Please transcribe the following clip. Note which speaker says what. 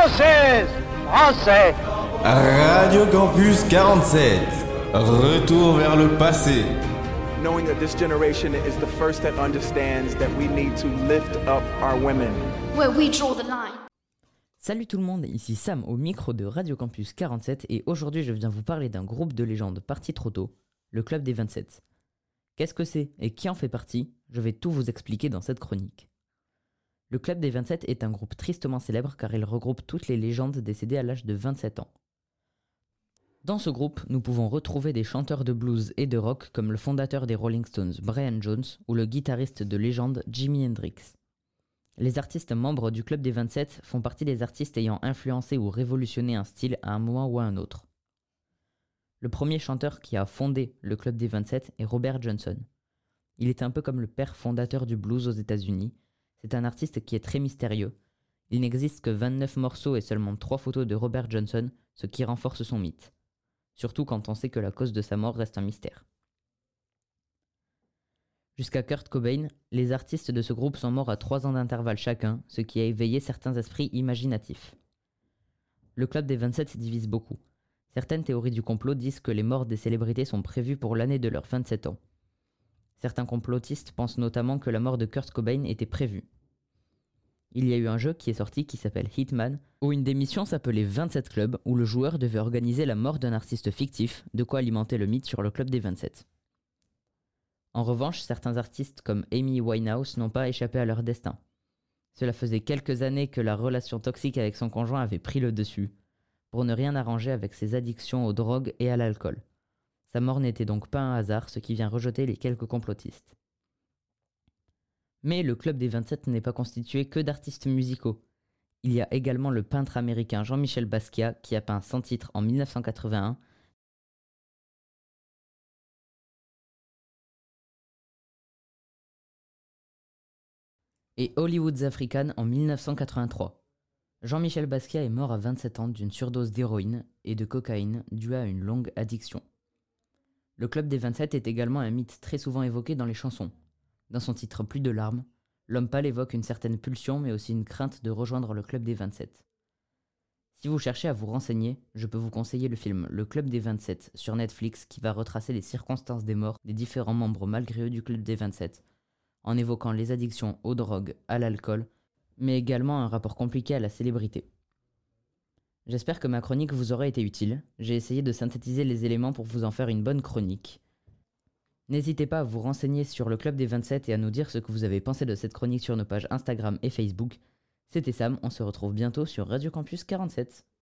Speaker 1: Française Français
Speaker 2: Radio Campus 47. Retour vers le passé.
Speaker 3: knowing that this generation is the first that understands that we need to lift up our women.
Speaker 4: Where we draw the line.
Speaker 5: Salut tout le monde, ici Sam au micro de Radio Campus 47 et aujourd'hui je viens vous parler d'un groupe de légendes parti trop tôt, le Club des 27. Qu'est-ce que c'est et qui en fait partie? Je vais tout vous expliquer dans cette chronique. Le Club des 27 est un groupe tristement célèbre car il regroupe toutes les légendes décédées à l'âge de 27 ans. Dans ce groupe, nous pouvons retrouver des chanteurs de blues et de rock comme le fondateur des Rolling Stones, Brian Jones, ou le guitariste de légende Jimi Hendrix. Les artistes membres du Club des 27 font partie des artistes ayant influencé ou révolutionné un style à un moment ou à un autre. Le premier chanteur qui a fondé le Club des 27 est Robert Johnson. Il est un peu comme le père fondateur du blues aux États-Unis. C'est un artiste qui est très mystérieux. Il n'existe que 29 morceaux et seulement 3 photos de Robert Johnson, ce qui renforce son mythe surtout quand on sait que la cause de sa mort reste un mystère. Jusqu'à Kurt Cobain, les artistes de ce groupe sont morts à 3 ans d'intervalle chacun, ce qui a éveillé certains esprits imaginatifs. Le club des 27 se divise beaucoup. Certaines théories du complot disent que les morts des célébrités sont prévues pour l'année de leurs 27 ans. Certains complotistes pensent notamment que la mort de Kurt Cobain était prévue. Il y a eu un jeu qui est sorti qui s'appelle Hitman, où une des missions s'appelait 27 clubs, où le joueur devait organiser la mort d'un artiste fictif, de quoi alimenter le mythe sur le club des 27. En revanche, certains artistes comme Amy Winehouse n'ont pas échappé à leur destin. Cela faisait quelques années que la relation toxique avec son conjoint avait pris le dessus, pour ne rien arranger avec ses addictions aux drogues et à l'alcool. Sa mort n'était donc pas un hasard, ce qui vient rejeter les quelques complotistes. Mais le Club des 27 n'est pas constitué que d'artistes musicaux. Il y a également le peintre américain Jean-Michel Basquiat qui a peint 100 titres en 1981 et Hollywood's African en 1983. Jean-Michel Basquiat est mort à 27 ans d'une surdose d'héroïne et de cocaïne due à une longue addiction. Le Club des 27 est également un mythe très souvent évoqué dans les chansons. Dans son titre Plus de larmes, l'homme pâle évoque une certaine pulsion mais aussi une crainte de rejoindre le Club des 27. Si vous cherchez à vous renseigner, je peux vous conseiller le film Le Club des 27 sur Netflix qui va retracer les circonstances des morts des différents membres malgré eux du Club des 27, en évoquant les addictions aux drogues, à l'alcool, mais également un rapport compliqué à la célébrité. J'espère que ma chronique vous aura été utile, j'ai essayé de synthétiser les éléments pour vous en faire une bonne chronique. N'hésitez pas à vous renseigner sur le Club des 27 et à nous dire ce que vous avez pensé de cette chronique sur nos pages Instagram et Facebook. C'était Sam, on se retrouve bientôt sur Radio Campus 47.